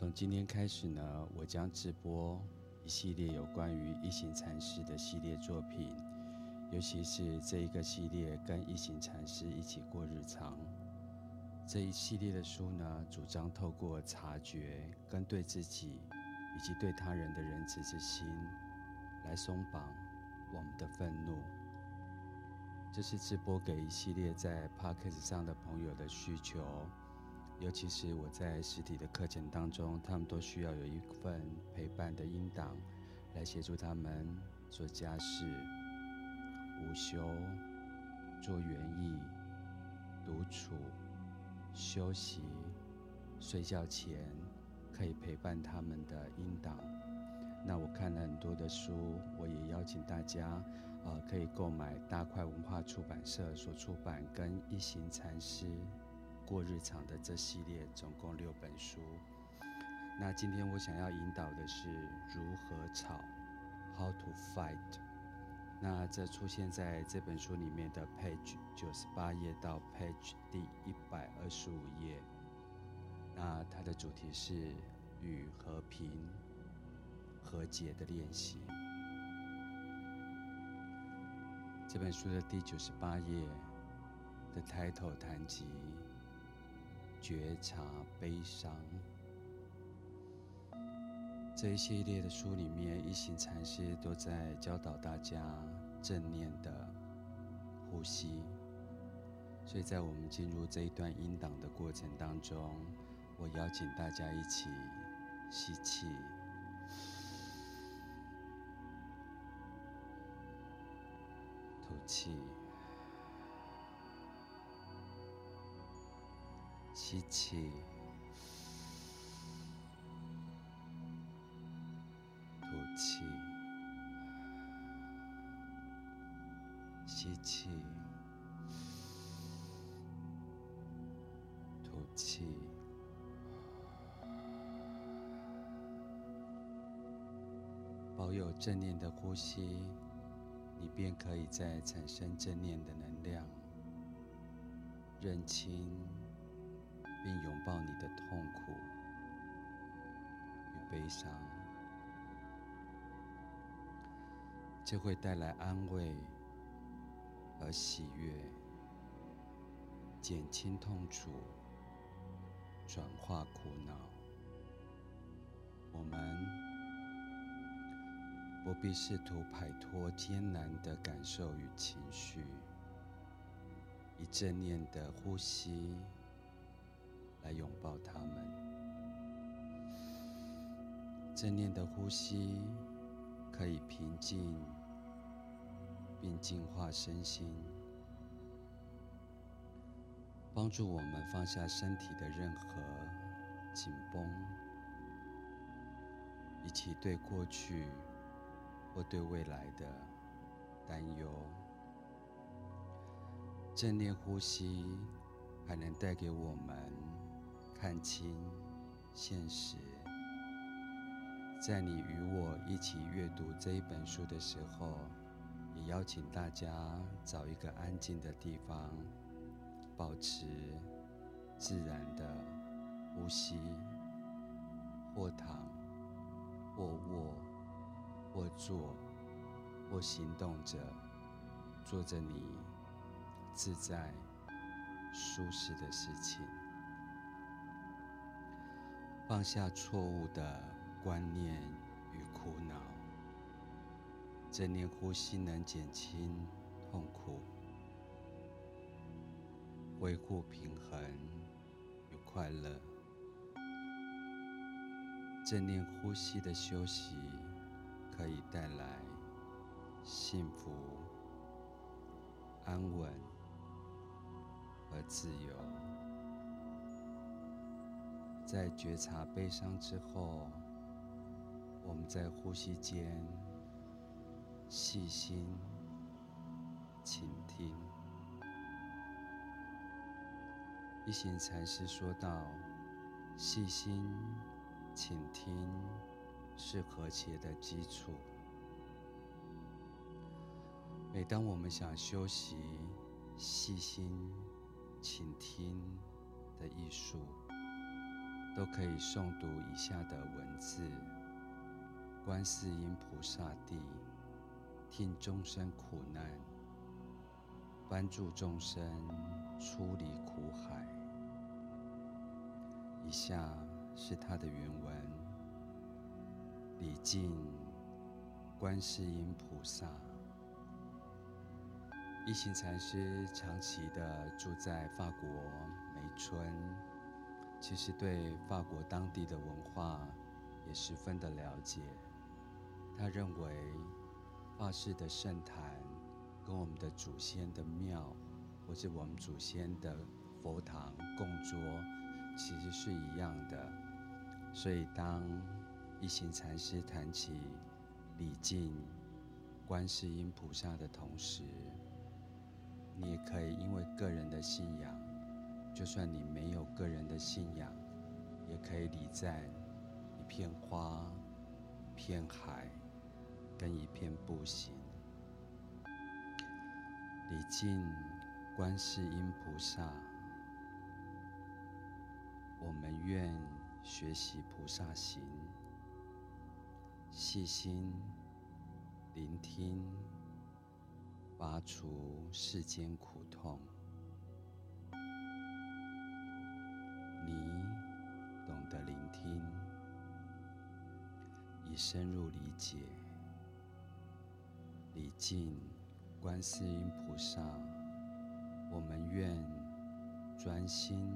从今天开始呢，我将直播一系列有关于一行禅师的系列作品，尤其是这一个系列跟一行禅师一起过日常。这一系列的书呢，主张透过察觉跟对自己以及对他人的仁慈之心，来松绑我们的愤怒。这是直播给一系列在 Podcast 上的朋友的需求。尤其是我在实体的课程当中，他们都需要有一份陪伴的音档，来协助他们做家事、午休、做园艺、独处、休息、睡觉前可以陪伴他们的音档。那我看了很多的书，我也邀请大家，呃，可以购买大块文化出版社所出版跟一行禅师。过日常的这系列总共六本书，那今天我想要引导的是如何吵，How to fight。那这出现在这本书里面的 page 九十八页到 page 第一百二十五页。那它的主题是与和平和解的练习。这本书的第九十八页的 title 谈及。觉察悲伤，这一系列的书里面，一行禅师都在教导大家正念的呼吸。所以在我们进入这一段音档的过程当中，我邀请大家一起吸气，吐气。吸气，吐气，吸气，吐气。保有正念的呼吸，你便可以再产生正念的能量，认清。并拥抱你的痛苦与悲伤，这会带来安慰和喜悦，减轻痛楚，转化苦恼。我们不必试图摆脱艰难的感受与情绪，以正念的呼吸。来拥抱他们。正念的呼吸可以平静并净化身心，帮助我们放下身体的任何紧绷，以及对过去或对未来的担忧。正念呼吸还能带给我们。看清现实。在你与我一起阅读这一本书的时候，也邀请大家找一个安静的地方，保持自然的呼吸，或躺，或卧，或坐，或行动着，做着你自在、舒适的事情。放下错误的观念与苦恼，正念呼吸能减轻痛苦，恢复平衡与快乐。正念呼吸的休息可以带来幸福、安稳和自由。在觉察悲伤之后，我们在呼吸间细心倾听。一行禅师说道：“细心倾听是和谐的基础。每当我们想修习细心倾听的艺术。”都可以诵读以下的文字：观世音菩萨地，听众生苦难，帮助众生出离苦海。以下是它的原文：礼敬观世音菩萨。一行禅师长期的住在法国梅村，其实对法国当地的文化也十分的了解。他认为法式的圣坛跟我们的祖先的庙，或是我们祖先的佛堂供桌，其实是一样的。所以当一行禅师谈起礼敬观世音菩萨的同时，你也可以因为个人的信仰，就算你没有个人的信仰，也可以礼赞一片花、一片海跟一片步行。礼敬观世音菩萨，我们愿学习菩萨行，细心聆听。拔除世间苦痛，听，以深入理解，礼敬观世音菩萨。我们愿专心、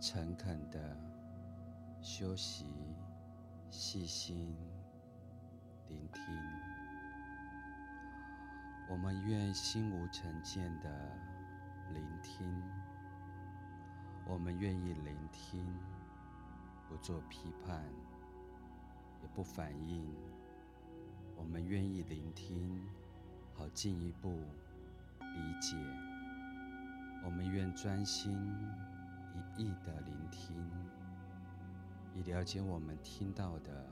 诚恳的修习，细心聆听。我们愿心无成见的聆听，我们愿意聆听，不做批判，也不反应。我们愿意聆听，好进一步理解。我们愿专心一意的聆听，以了解我们听到的，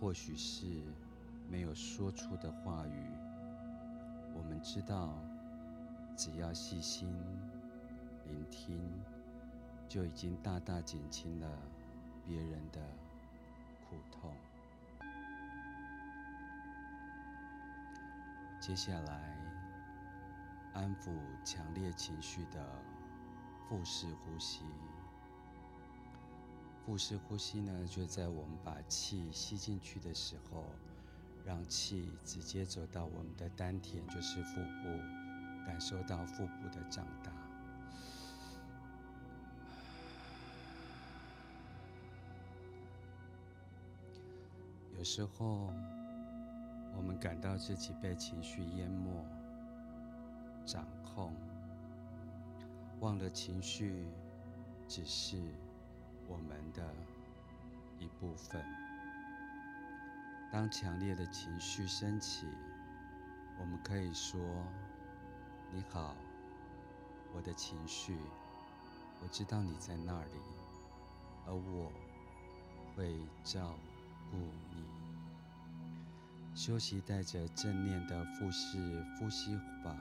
或许是没有说出的话语。我们知道，只要细心聆听，就已经大大减轻了别人的苦痛。接下来，安抚强烈情绪的腹式呼吸。腹式呼吸呢，就在我们把气吸进去的时候。让气直接走到我们的丹田，就是腹部，感受到腹部的长大。有时候，我们感到自己被情绪淹没、掌控，忘了情绪只是我们的一部分。当强烈的情绪升起，我们可以说：“你好，我的情绪，我知道你在那里，而我会照顾你。”休息带着正念的腹式呼吸法，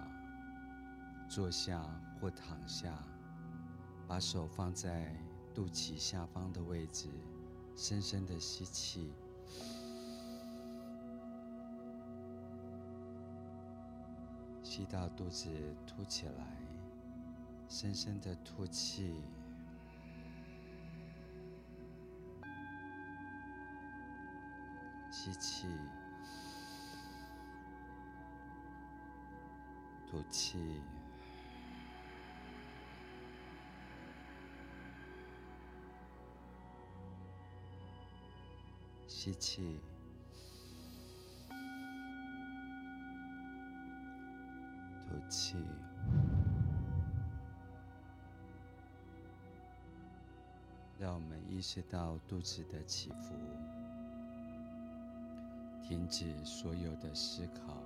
坐下或躺下，把手放在肚脐下方的位置，深深的吸气。吸到肚子凸起来，深深的吐气，吸气，吐气，吸气。吐气，让我们意识到肚子的起伏，停止所有的思考，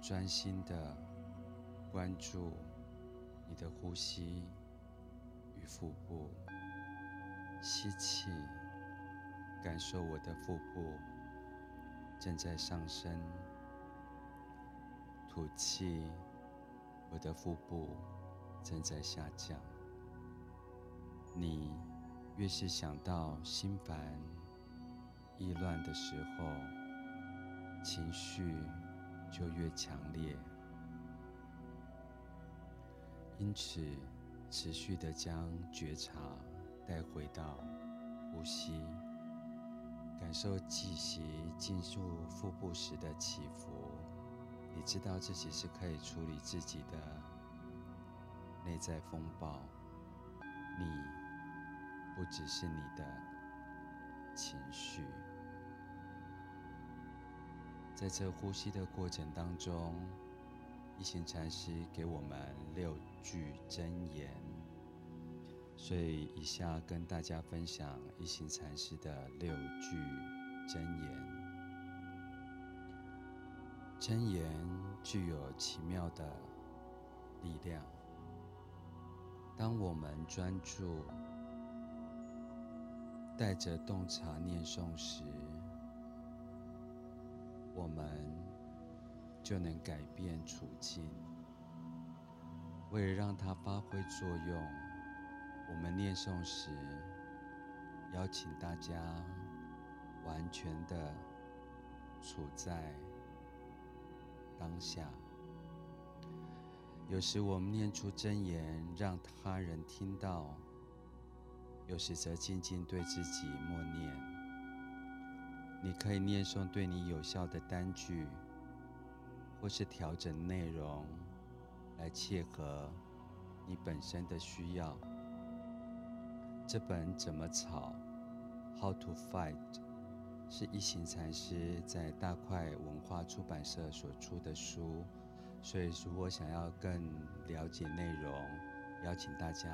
专心的关注你的呼吸与腹部。吸气，感受我的腹部正在上升。吐气，我的腹部正在下降。你越是想到心烦意乱的时候，情绪就越强烈。因此，持续的将觉察带回到呼吸，感受气息进入腹部时的起伏。你知道自己是可以处理自己的内在风暴。你不只是你的情绪。在这呼吸的过程当中，一行禅师给我们六句真言，所以以下跟大家分享一行禅师的六句真言。真言具有奇妙的力量。当我们专注，带着洞察念诵时，我们就能改变处境。为了让它发挥作用，我们念诵时邀请大家完全的处在当下。有时我们念出真言，让他人听到；有时则静静对自己默念。你可以念诵对你有效的单句，或是调整内容，来切合你本身的需要。这本《怎么吵》（How to Fight） 是一行禅师在大块文化出版社所出的书，所以如果想要更了解内容，邀请大家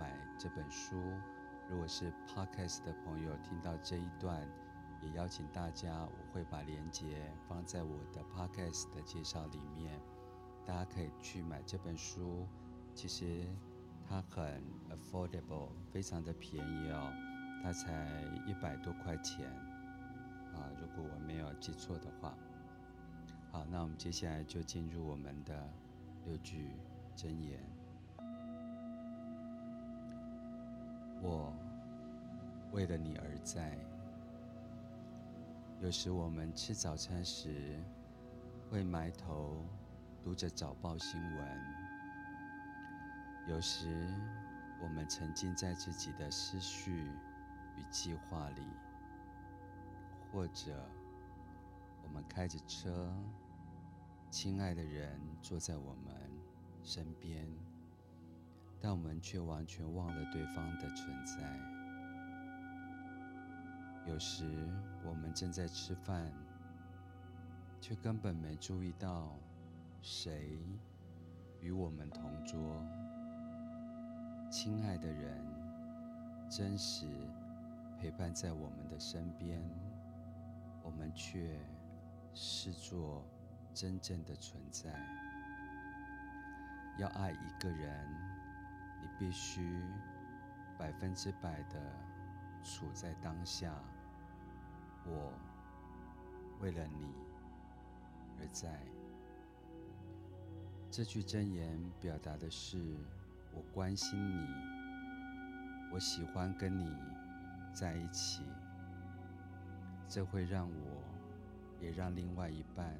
买这本书。如果是 Podcast 的朋友听到这一段，也邀请大家，我会把链接放在我的 podcast 的介绍里面，大家可以去买这本书。其实它很 affordable，非常的便宜哦，它才一百多块钱啊，如果我没有记错的话。好，那我们接下来就进入我们的六句真言。我为了你而在。有时我们吃早餐时，会埋头读着早报新闻；有时我们沉浸在自己的思绪与计划里；或者我们开着车，亲爱的人坐在我们身边，但我们却完全忘了对方的存在。有时我们正在吃饭，却根本没注意到谁与我们同桌。亲爱的人，真实陪伴在我们的身边，我们却视作真正的存在。要爱一个人，你必须百分之百的处在当下。我为了你而在。这句真言表达的是我关心你，我喜欢跟你在一起。这会让我，也让另外一半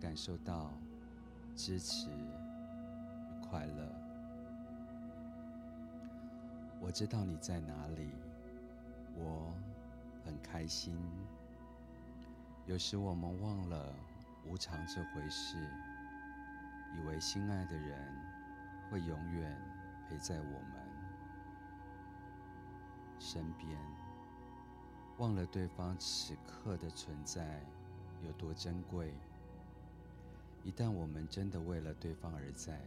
感受到支持与快乐。我知道你在哪里，我。很开心。有时我们忘了无常这回事，以为心爱的人会永远陪在我们身边，忘了对方此刻的存在有多珍贵。一旦我们真的为了对方而在，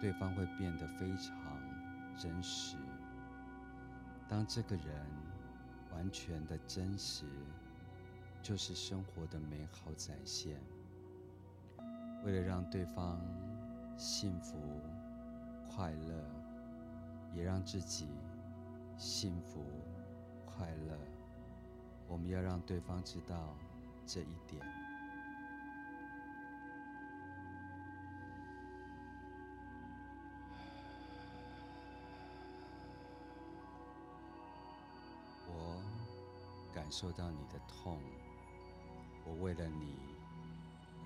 对方会变得非常真实。当这个人。完全的真实，就是生活的美好展现。为了让对方幸福、快乐，也让自己幸福、快乐，我们要让对方知道这一点。感受到你的痛，我为了你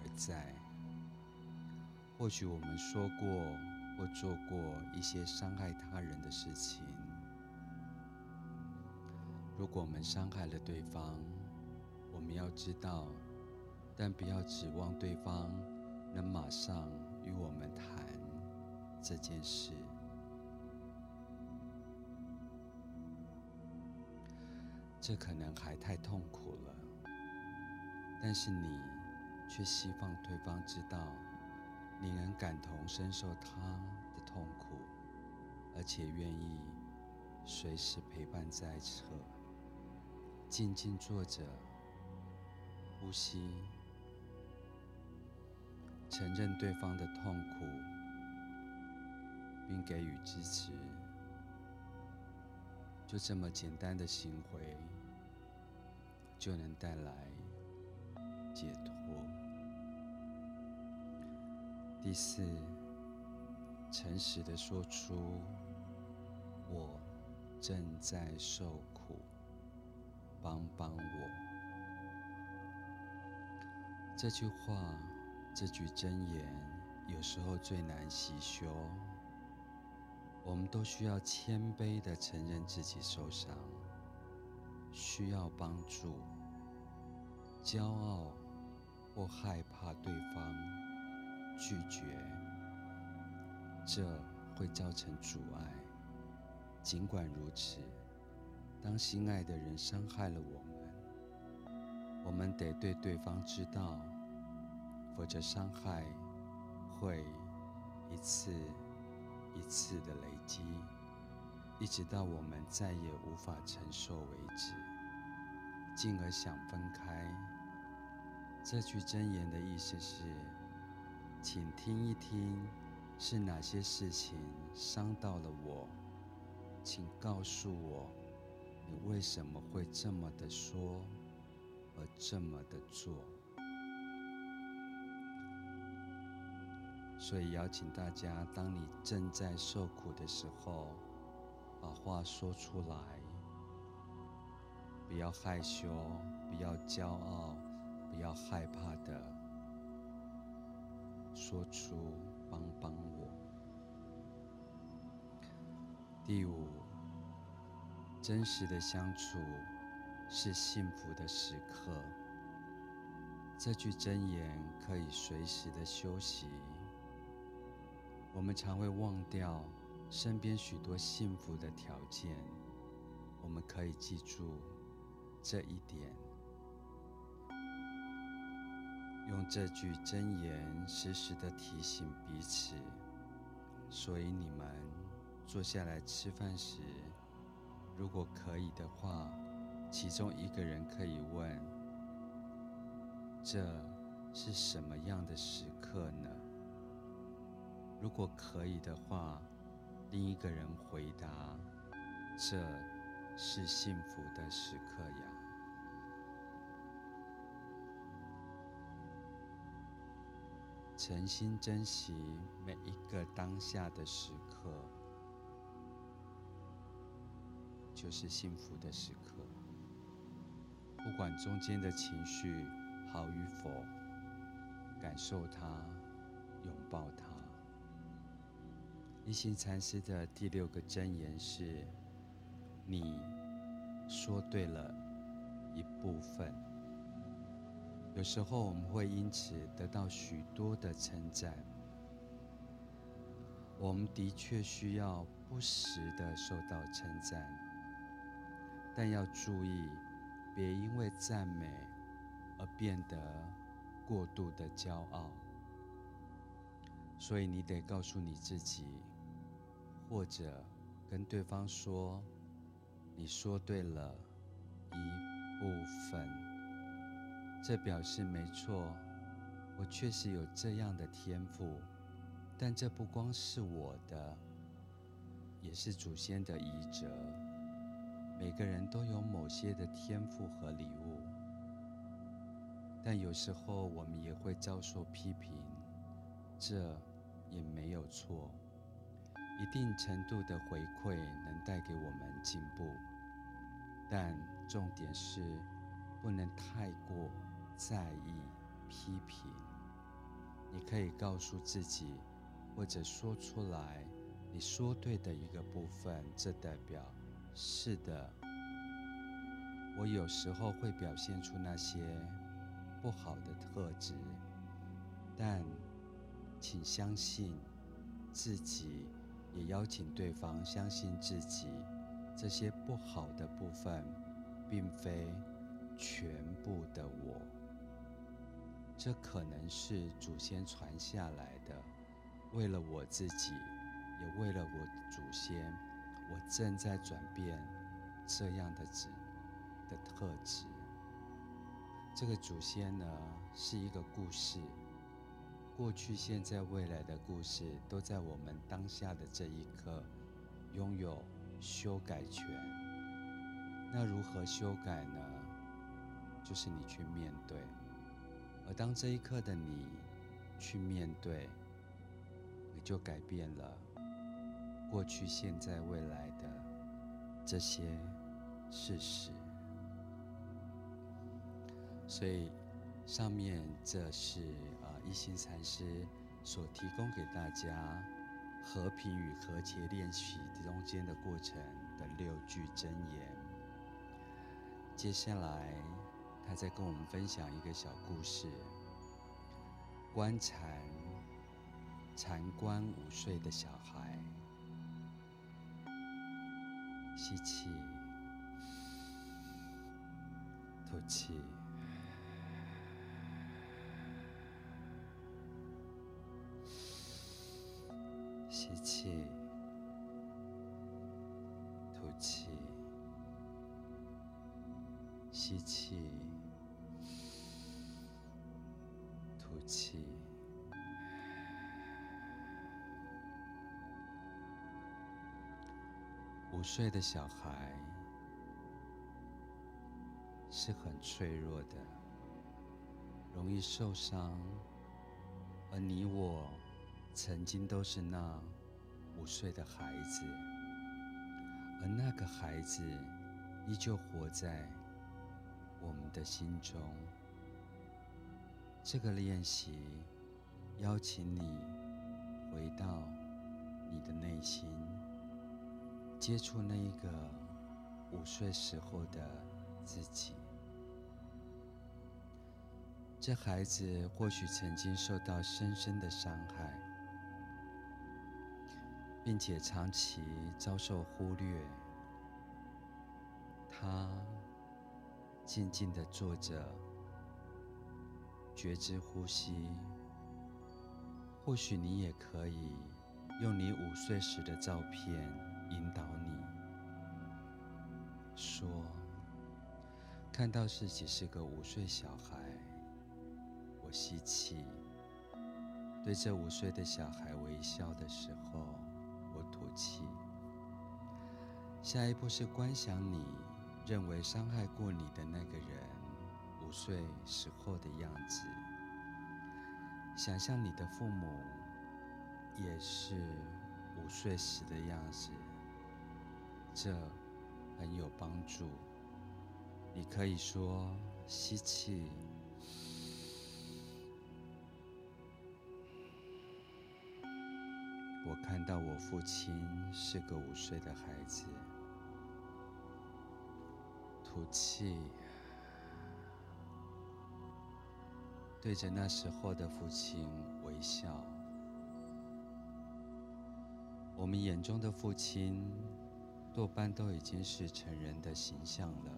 而在。或许我们说过或做过一些伤害他人的事情。如果我们伤害了对方，我们要知道，但不要指望对方能马上与我们谈这件事。这可能还太痛苦了，但是你却希望对方知道。你能感同身受他的痛苦，而且愿意随时陪伴在侧，静静坐着，呼吸，承认对方的痛苦，并给予支持，就这么简单的行为，就能带来解脱。第四，诚实的说出“我正在受苦，帮帮我”。这句话，这句箴言，有时候最难习修。我们都需要谦卑的承认自己受伤，需要帮助。骄傲或害怕对方。拒绝，这会造成阻碍。尽管如此，当心爱的人伤害了我们，我们得对对方知道，否则伤害会一次一次的累积，一直到我们再也无法承受为止，进而想分开。这句箴言的意思是。请听一听，是哪些事情伤到了我？请告诉我，你为什么会这么的说，而这么的做？所以邀请大家，当你正在受苦的时候，把话说出来，不要害羞，不要骄傲，不要害怕的。说出“帮帮我”。第五，真实的相处是幸福的时刻。这句箴言可以随时的休息。我们常会忘掉身边许多幸福的条件，我们可以记住这一点。用这句箴言时时的提醒彼此，所以你们坐下来吃饭时，如果可以的话，其中一个人可以问：“这是什么样的时刻呢？”如果可以的话，另一个人回答：“这是幸福的时刻呀。”诚心珍惜每一个当下的时刻，就是幸福的时刻。不管中间的情绪好与否，感受它，拥抱它。一行禅师的第六个箴言是：你说对了一部分。有时候我们会因此得到许多的称赞，我们的确需要不时的受到称赞，但要注意，别因为赞美而变得过度的骄傲。所以你得告诉你自己，或者跟对方说：“你说对了一部分。”这表示没错，我确实有这样的天赋，但这不光是我的，也是祖先的遗泽。每个人都有某些的天赋和礼物，但有时候我们也会遭受批评，这也没有错。一定程度的回馈能带给我们进步，但重点是不能太过在意批评。你可以告诉自己，或者说出来，你说对的一个部分，这代表是的。我有时候会表现出那些不好的特质，但请相信自己，也邀请对方相信自己。这些不好的部分，并非全部的我。这可能是祖先传下来的，为了我自己，也为了我祖先，我正在转变这样的子。的特质，这个祖先呢，是一个故事，过去、现在、未来的故事，都在我们当下的这一刻拥有修改权。那如何修改呢？就是你去面对，而当这一刻的你去面对，你就改变了过去、现在、未来的这些事实。所以，上面这是一心禅师所提供给大家和平与和谐练习中间的过程的六句真言。接下来，他再跟我们分享一个小故事：观禅，禅观五岁的小孩，吸气，吐气。吸气，吐气。五岁的小孩是很脆弱的，容易受伤，而你我。曾经都是那五岁的孩子，而那个孩子依旧活在我们的心中。这个练习邀请你回到你的内心，接触那一个五岁时候的自己。这孩子或许曾经受到深深的伤害。并且长期遭受忽略，他静静地坐着，觉知呼吸。或许你也可以用你五岁时的照片引导你，说：看到自己是个五岁小孩，我吸气，对这五岁的小孩微笑的时候。我吐气。下一步是观想你认为伤害过你的那个人五岁时候的样子，想象你的父母也是五岁时的样子，这很有帮助。你可以说吸气。我看到我父亲是个五岁的孩子，吐气，对着那时候的父亲微笑。我们眼中的父亲，多半都已经是成人的形象了，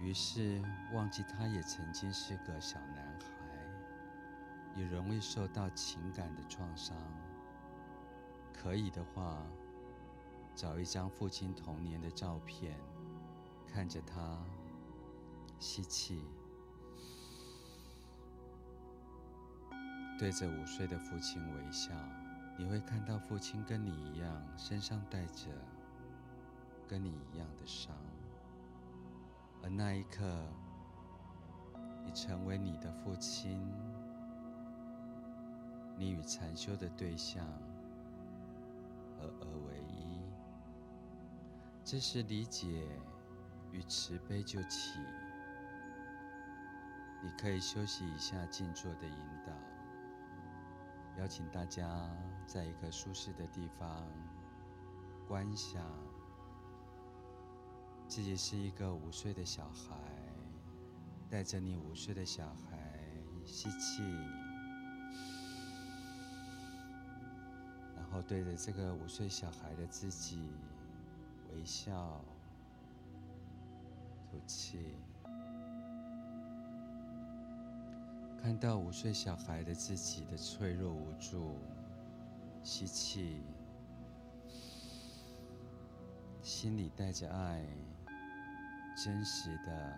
于是忘记他也曾经是个小男孩。也容易受到情感的创伤。可以的话，找一张父亲童年的照片，看着他吸气，对着五岁的父亲微笑，你会看到父亲跟你一样，身上带着跟你一样的伤。而那一刻，你成为你的父亲。你与禅修的对象合而为一，这是理解与慈悲就起。你可以休息一下静坐的引导，邀请大家在一个舒适的地方观想自己是一个五岁的小孩，带着你五岁的小孩吸气，然后对着这个五岁小孩的自己微笑，气。看到五岁小孩的自己的脆弱无助，吸气，心里带着爱，真实的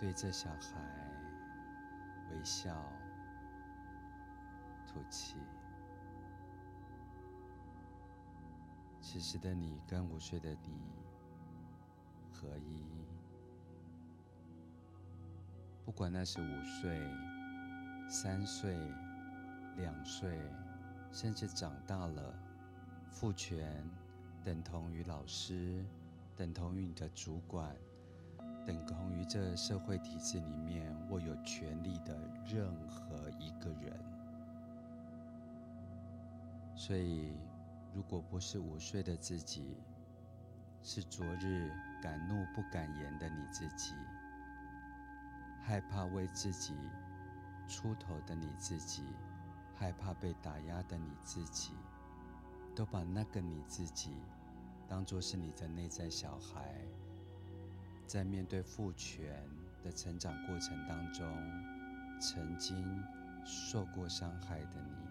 对着小孩微笑，吐气。此时的你跟五岁的你合一，不管那是五岁。三岁、两岁，甚至长大了，父权等同于老师，等同于你的主管，等同于这社会体制里面握有权力的任何一个人。所以，如果不是五岁的自己，是昨日敢怒不敢言的你自己，害怕为自己。出头的你自己，害怕被打压的你自己，都把那个你自己当作是你的内在小孩，在面对父权的成长过程当中，曾经受过伤害的你，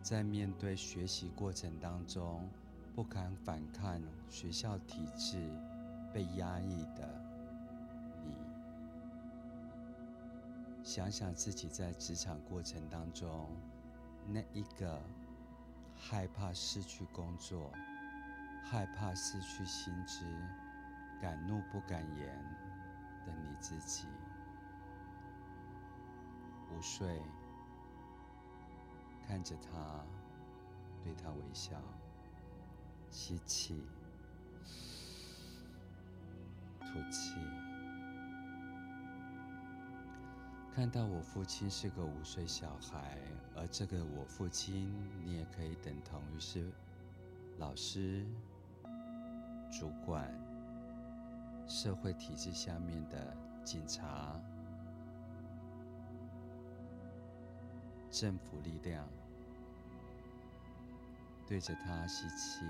在面对学习过程当中不敢反抗学校体制，被压抑的。想想自己在职场过程当中，那一个害怕失去工作、害怕失去薪资、敢怒不敢言的你自己。午睡，看着他，对他微笑，吸气，吐气。看到我父亲是个五岁小孩，而这个我父亲，你也可以等同于是老师、主管、社会体制下面的警察、政府力量，对着他吸气，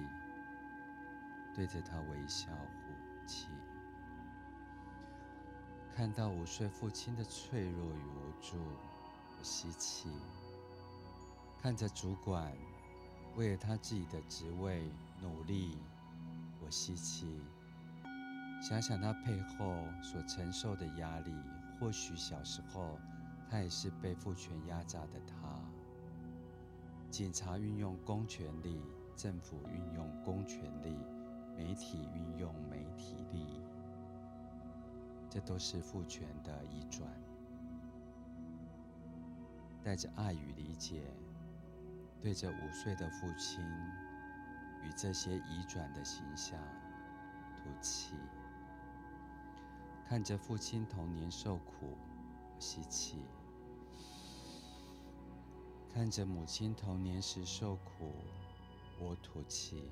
对着他微笑呼气。看到五岁父亲的脆弱与无助，我吸气；看着主管为了他自己的职位努力，我吸气。想想他背后所承受的压力，或许小时候他也是被父权压榨的他。警察运用公权力，政府运用公权力，媒体运用媒体力。这都是父权的移转，带着爱与理解，对着五岁的父亲与这些移转的形象吐气，看着父亲童年受苦，吸气，看着母亲童年时受苦，我吐气，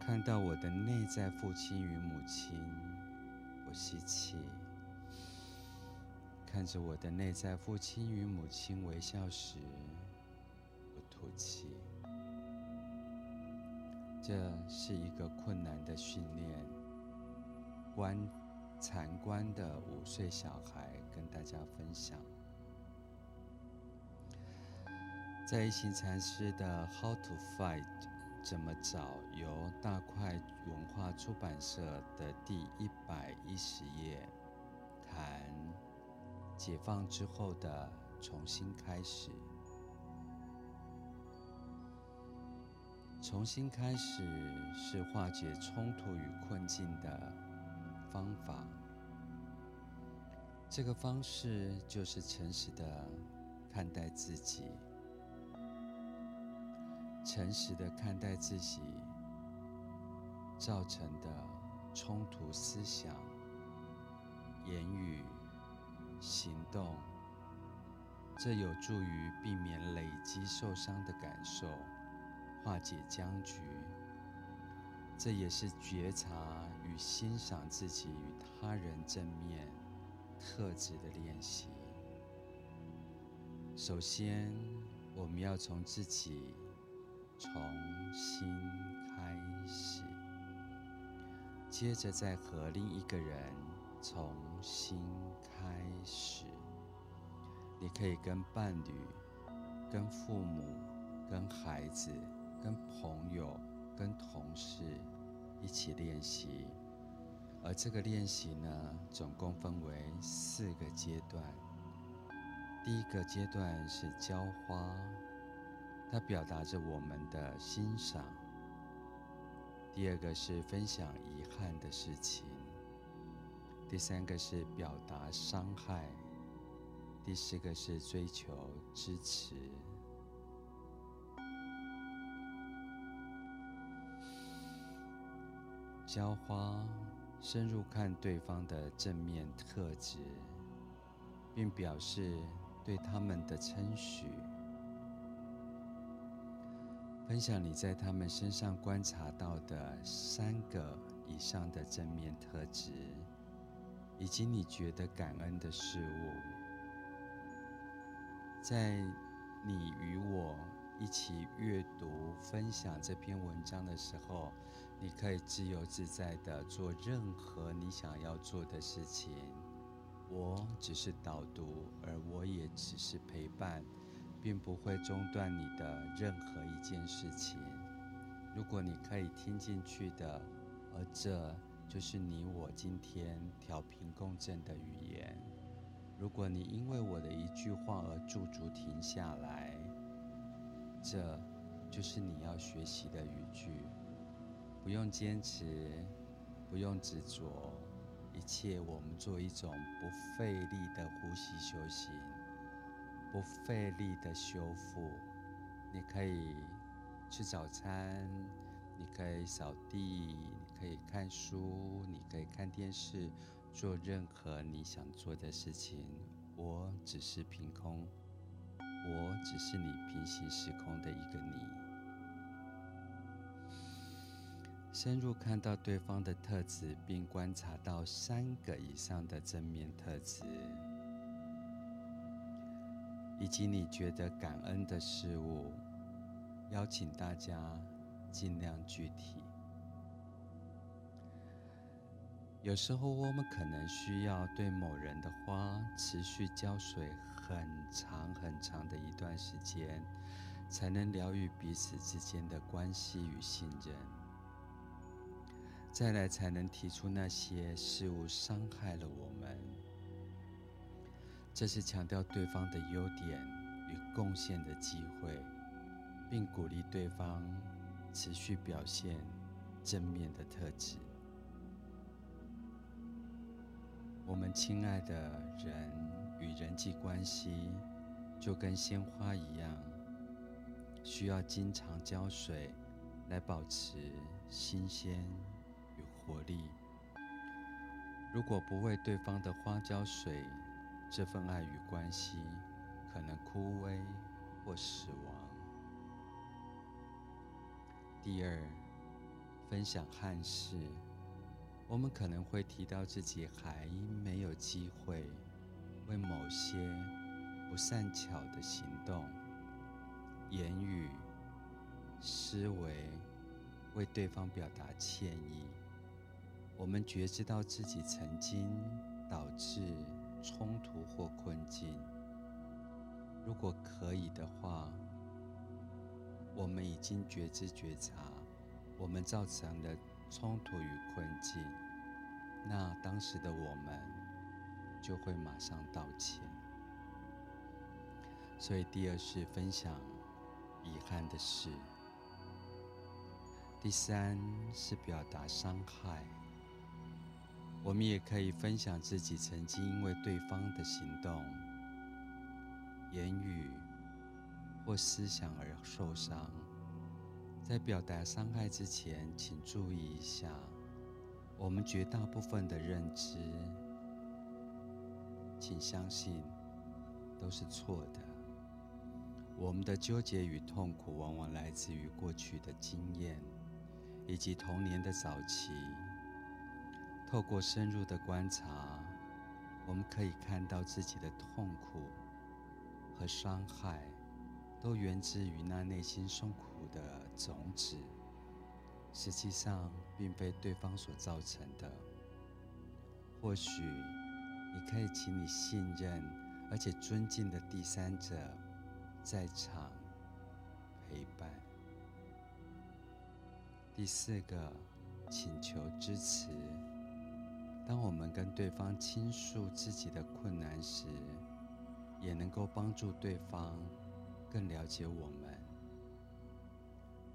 看到我的内在父亲与母亲。我吸气，看着我的内在父亲与母亲微笑时，我吐气。这是一个困难的训练。观禅观的五岁小孩跟大家分享，在一行禅师的《How to Fight》。怎么找？由大块文化出版社的第一百一十页谈解放之后的重新开始。重新开始是化解冲突与困境的方法。这个方式就是诚实的看待自己。诚实的看待自己造成的冲突思想、言语、行动，这有助于避免累积受伤的感受，化解僵局。这也是觉察与欣赏自己与他人正面特质的练习。首先，我们要从自己重新开始，接着再和另一个人重新开始。你可以跟伴侣、跟父母、跟孩子、跟朋友。跟同事一起练习，而这个练习呢，总共分为四个阶段。第一个阶段是浇花，它表达着我们的欣赏。第二个是分享遗憾的事情。第三个是表达伤害。第四个是追求支持。浇花，深入看对方的正面特质，并表示对他们的称许。分享你在他们身上观察到的三个以上的正面特质，以及你觉得感恩的事物。在你与我一起阅读、分享这篇文章的时候，你可以自由自在地做任何你想要做的事情，我只是导读，而我也只是陪伴，并不会中断你的任何一件事情。如果你可以听进去的，而这就是你我今天调频共振的语言。如果你因为我的一句话而驻足停下来，这就是你要学习的语句。不用坚持，不用执着，一切我们做一种不费力的呼吸修行，不费力的修复。你可以吃早餐，你可以扫地，你可以看书，你可以看电视，做任何你想做的事情。我只是凭空，我只是你平行时空的一个你。深入看到对方的特质，并观察到三个以上的正面特质，以及你觉得感恩的事物。邀请大家尽量具体。有时候我们可能需要对某人的花持续浇水很长很长的一段时间，才能疗愈彼此之间的关系与信任。再来才能提出那些事物伤害了我们。这是强调对方的优点与贡献的机会，并鼓励对方持续表现正面的特质。我们亲爱的人与人际关系，就跟鲜花一样，需要经常浇水来保持新鲜与。活力。如果不为对方的花浇水，这份爱与关系可能枯萎或死亡。第二，分享憾事，我们可能会提到自己还没有机会为某些不善巧的行动、言语、思维，为对方表达歉意。我们觉知到自己曾经导致冲突或困境。如果可以的话，我们已经觉知觉察我们造成的冲突与困境，那当时的我们就会马上道歉。所以第二是分享遗憾的事，第三是表达伤害。我们也可以分享自己曾经因为对方的行动、言语或思想而受伤。在表达伤害之前，请注意一下，我们绝大部分的认知，请相信，都是错的。我们的纠结与痛苦，往往来自于过去的经验，以及童年的早期。透过深入的观察，我们可以看到自己的痛苦和伤害，都源自于那内心受苦的种子。实际上，并非对方所造成的。或许，你可以请你信任而且尊敬的第三者在场陪伴。第四个，请求支持。当我们跟对方倾诉自己的困难时，也能够帮助对方更了解我们。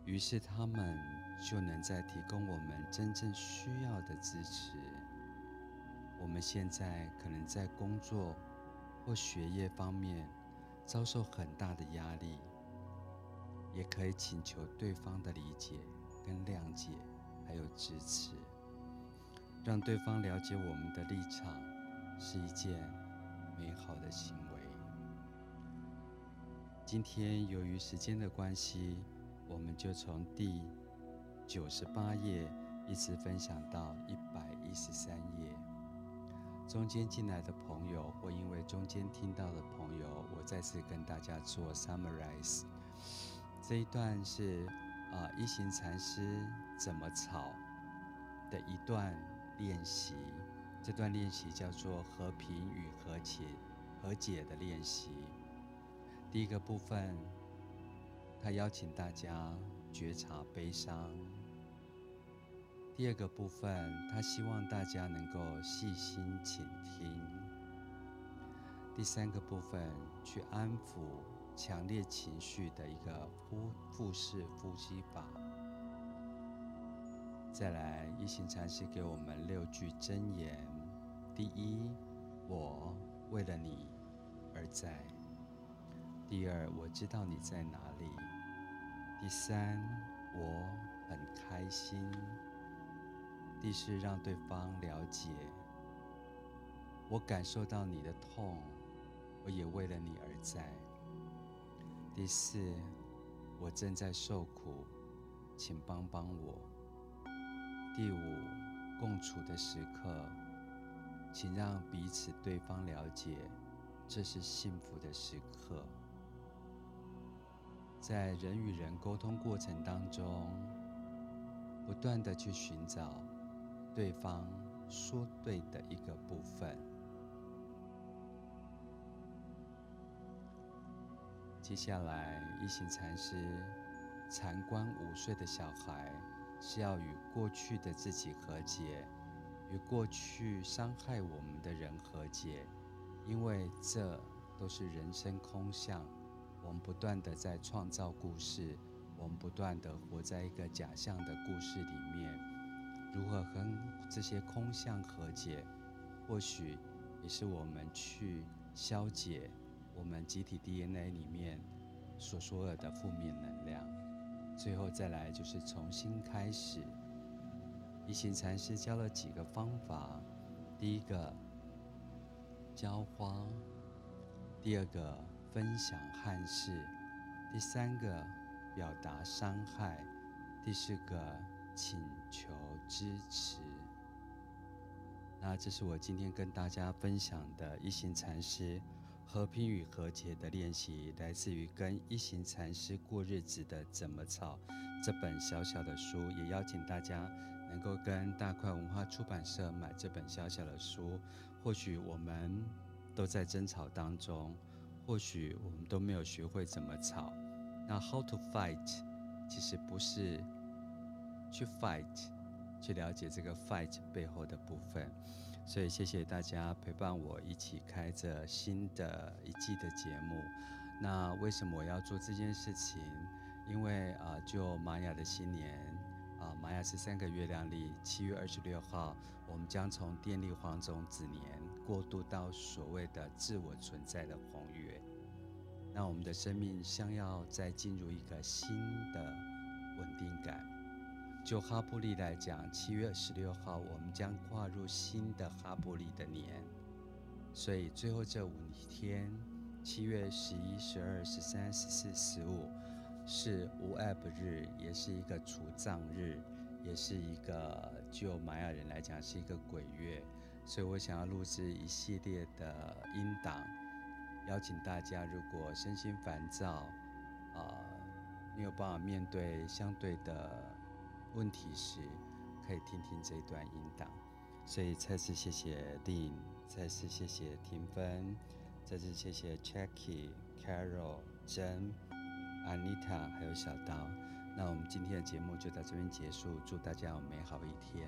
于是他们就能再提供我们真正需要的支持。我们现在可能在工作或学业方面遭受很大的压力，也可以请求对方的理解跟谅解，还有支持，让对方了解我们的立场，是一件美好的行为。今天由于时间的关系，我们就从第九十八页一直分享到一百一十三页。中间进来的朋友，或因为中间听到的朋友，我再次跟大家做 summarize。这一段是啊、一行禅师怎么吵的一段练习。这段练习叫做和平与和解和解的练习。第一个部分，他邀请大家觉察悲伤。第二个部分，他希望大家能够细心倾听。第三个部分，去安抚强烈情绪的一个呼腹式呼吸法。再来，一行禅师给我们六句真言：第一，我为了你而在；第二，我知道你在哪里；第三，我很开心。第四，让对方了解，我感受到你的痛，我也为了你而在。第四，我正在受苦，请帮帮我。第五，共处的时刻，请让彼此对方了解，这是幸福的时刻。在人与人沟通过程当中，不断的去寻找。对方说对的一个部分。接下来，一行禅师禅观五岁的小孩是要与过去的自己和解，与过去伤害我们的人和解，因为这都是人生空相。我们不断的在创造故事，我们不断的活在一个假象的故事里面。如何跟这些空相和解，或许也是我们去消解我们集体 DNA 里面所所有的负面能量。最后再来就是重新开始。一行禅师教了几个方法：第一个浇花，第二个分享憾事，第三个表达伤害，第四个请求支持。那这是我今天跟大家分享的一行禅师和平与和解的练习，来自于跟一行禅师过日子的怎么吵这本小小的书，也邀请大家能够跟大块文化出版社买这本小小的书。或许我们都在争吵当中，或许我们都没有学会怎么吵。那 How to fight 其实不是去 fight。去了解这个 fight 背后的部分，所以谢谢大家陪伴我一起开着新的一季的节目。那为什么我要做这件事情？因为啊，就玛雅的新年啊，玛雅十三个月亮历七月二十六号，我们将从电力黄种子年过渡到所谓的自我存在的红月。那我们的生命将要再进入一个新的稳定感。就哈布利来讲，七月十六号我们将跨入新的哈布利的年，所以最后这五天，七月十一、十二、十三、十四、十五是无碍不日，也是一个除障日，也是一个就玛雅人来讲是一个鬼月，所以我想要录制一系列的音档，邀请大家，如果身心烦躁，啊、没有办法面对相对的。问题时，可以听听这一段音档。所以再次谢谢 Lynn，再次谢谢婷芬，再次谢谢 Jackie、Carol、珍、Anita，还有小刀。那我们今天的节目就到这边结束，祝大家有美好一天。